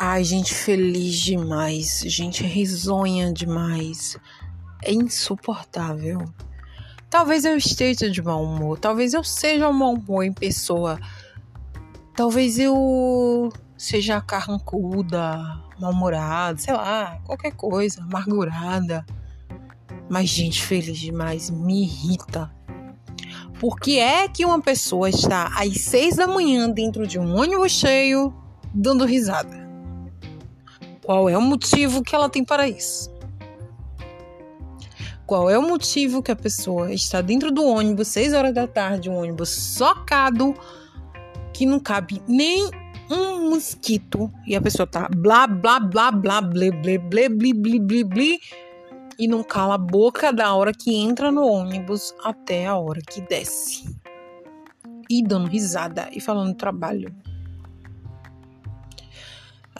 Ai, gente feliz demais, gente risonha demais. É insuportável. Talvez eu esteja de mau humor, talvez eu seja um mau humor em pessoa. Talvez eu seja carrancuda, mal-humorada, sei lá, qualquer coisa, amargurada. Mas gente feliz demais me irrita. Por que é que uma pessoa está às seis da manhã dentro de um ônibus cheio dando risada? Qual é o motivo que ela tem para isso? Qual é o motivo que a pessoa está dentro do ônibus, 6 horas da tarde, um ônibus socado, que não cabe nem um mosquito, e a pessoa tá blá, blá, blá, blá, blé, blé, blé, blé, blé, blé, e não cala a boca da hora que entra no ônibus até a hora que desce. E dando risada e falando trabalho.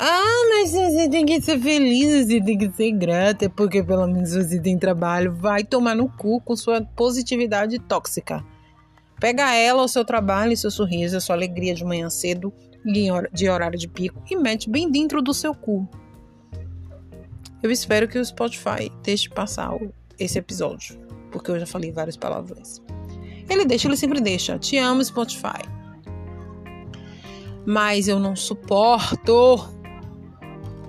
Ah, mas você tem que ser feliz, você tem que ser grata, porque pelo menos você tem trabalho. Vai tomar no cu com sua positividade tóxica. Pega ela, o seu trabalho, seu sorriso, a sua alegria de manhã cedo, de horário de pico, e mete bem dentro do seu cu. Eu espero que o Spotify deixe passar esse episódio, porque eu já falei várias palavras. Ele deixa, ele sempre deixa. Te amo, Spotify. Mas eu não suporto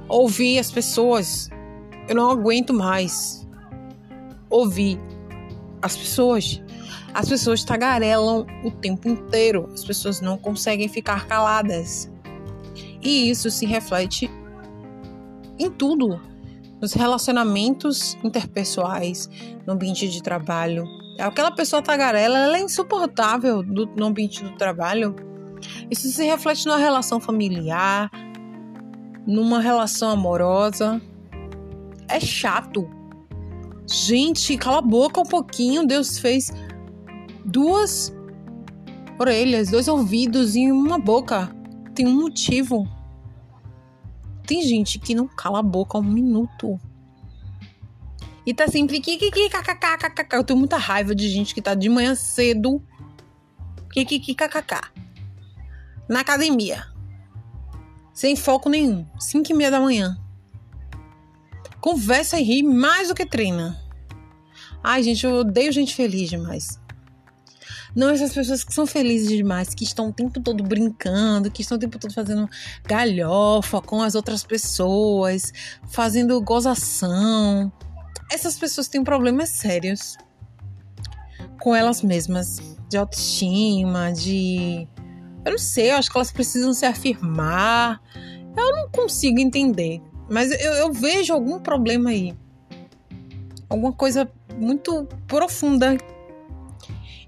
ouvir as pessoas. Eu não aguento mais ouvir as pessoas. As pessoas tagarelam o tempo inteiro. As pessoas não conseguem ficar caladas. E isso se reflete em tudo. Nos relacionamentos interpessoais, no ambiente de trabalho. Aquela pessoa tagarela, ela é insuportável do, no ambiente do trabalho. Isso se reflete na relação familiar, numa relação amorosa. É chato. Gente, cala a boca um pouquinho. Deus fez duas orelhas, dois ouvidos e uma boca. Tem um motivo. Tem gente que não cala a boca um minuto. E tá sempre kikiki, kkk, Eu tenho muita raiva de gente que tá de manhã cedo. Kikiki, kkk. Na academia. Sem foco nenhum. 5 e meia da manhã. Conversa e ri mais do que treina. Ai, gente, eu odeio gente feliz demais. Não essas pessoas que são felizes demais, que estão o tempo todo brincando, que estão o tempo todo fazendo galhofa com as outras pessoas, fazendo gozação. Essas pessoas têm problemas sérios com elas mesmas, de autoestima, de eu não sei, eu acho que elas precisam se afirmar. Eu não consigo entender. Mas eu, eu vejo algum problema aí. Alguma coisa muito profunda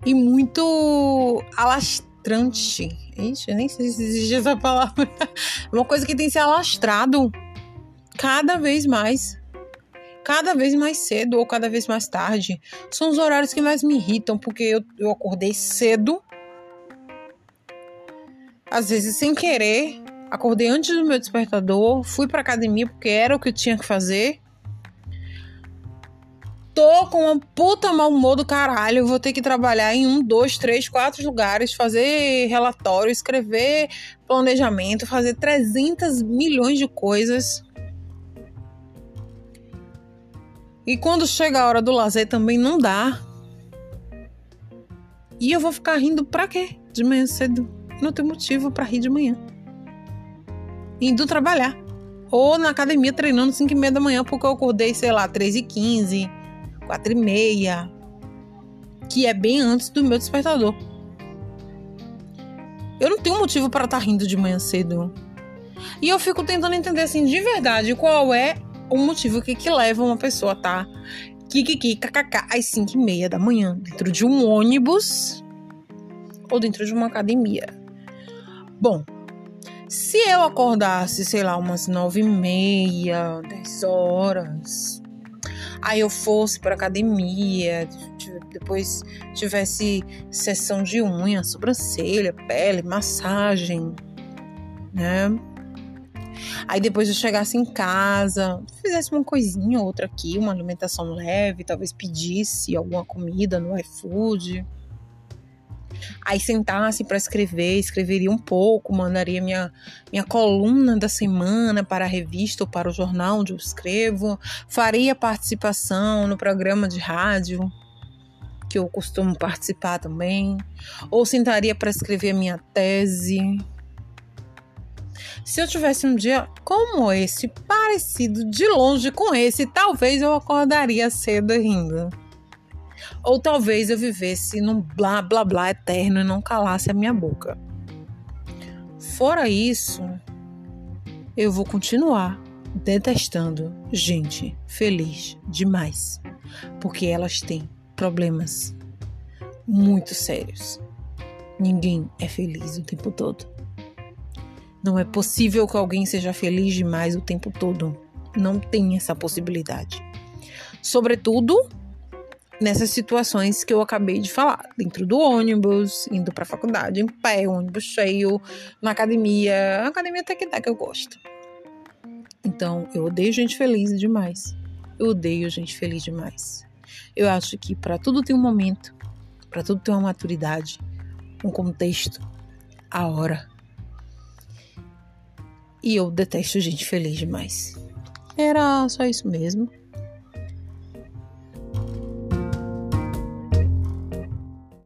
e muito alastrante. Ixi, eu nem sei se existe essa palavra. Uma coisa que tem se alastrado cada vez mais. Cada vez mais cedo ou cada vez mais tarde. São os horários que mais me irritam, porque eu, eu acordei cedo às vezes sem querer, acordei antes do meu despertador, fui pra academia porque era o que eu tinha que fazer. Tô com uma puta mau humor do caralho. Vou ter que trabalhar em um, dois, três, quatro lugares, fazer relatório, escrever planejamento, fazer 300 milhões de coisas. E quando chega a hora do lazer também não dá. E eu vou ficar rindo pra quê? De manhã cedo não tem motivo para rir de manhã. Indo trabalhar. Ou na academia treinando 5 e meia da manhã, porque eu acordei, sei lá, 3 e 15, 4 e meia. Que é bem antes do meu despertador. Eu não tenho motivo para estar tá rindo de manhã cedo. E eu fico tentando entender, assim, de verdade, qual é o motivo que, que leva uma pessoa a tá, kikiki, kkk, às 5 e meia da manhã, dentro de um ônibus ou dentro de uma academia. Bom, se eu acordasse, sei lá, umas nove e meia, dez horas, aí eu fosse para academia, depois tivesse sessão de unha, sobrancelha, pele, massagem, né? Aí depois eu chegasse em casa, fizesse uma coisinha ou outra aqui, uma alimentação leve, talvez pedisse alguma comida no iFood aí sentasse para escrever, escreveria um pouco, mandaria minha, minha coluna da semana para a revista ou para o jornal onde eu escrevo, faria participação no programa de rádio que eu costumo participar também, ou sentaria para escrever minha tese. Se eu tivesse um dia como esse, parecido de longe com esse, talvez eu acordaria cedo rindo. Ou talvez eu vivesse num blá blá blá eterno e não calasse a minha boca. Fora isso, eu vou continuar detestando gente feliz demais, porque elas têm problemas muito sérios. Ninguém é feliz o tempo todo. Não é possível que alguém seja feliz demais o tempo todo. Não tem essa possibilidade. Sobretudo nessas situações que eu acabei de falar, dentro do ônibus, indo para a faculdade em pé, ônibus cheio, na academia, academia até que dá que eu gosto. Então, eu odeio gente feliz demais. Eu odeio gente feliz demais. Eu acho que para tudo tem um momento, para tudo tem uma maturidade, um contexto, a hora. E eu detesto gente feliz demais. Era só isso mesmo.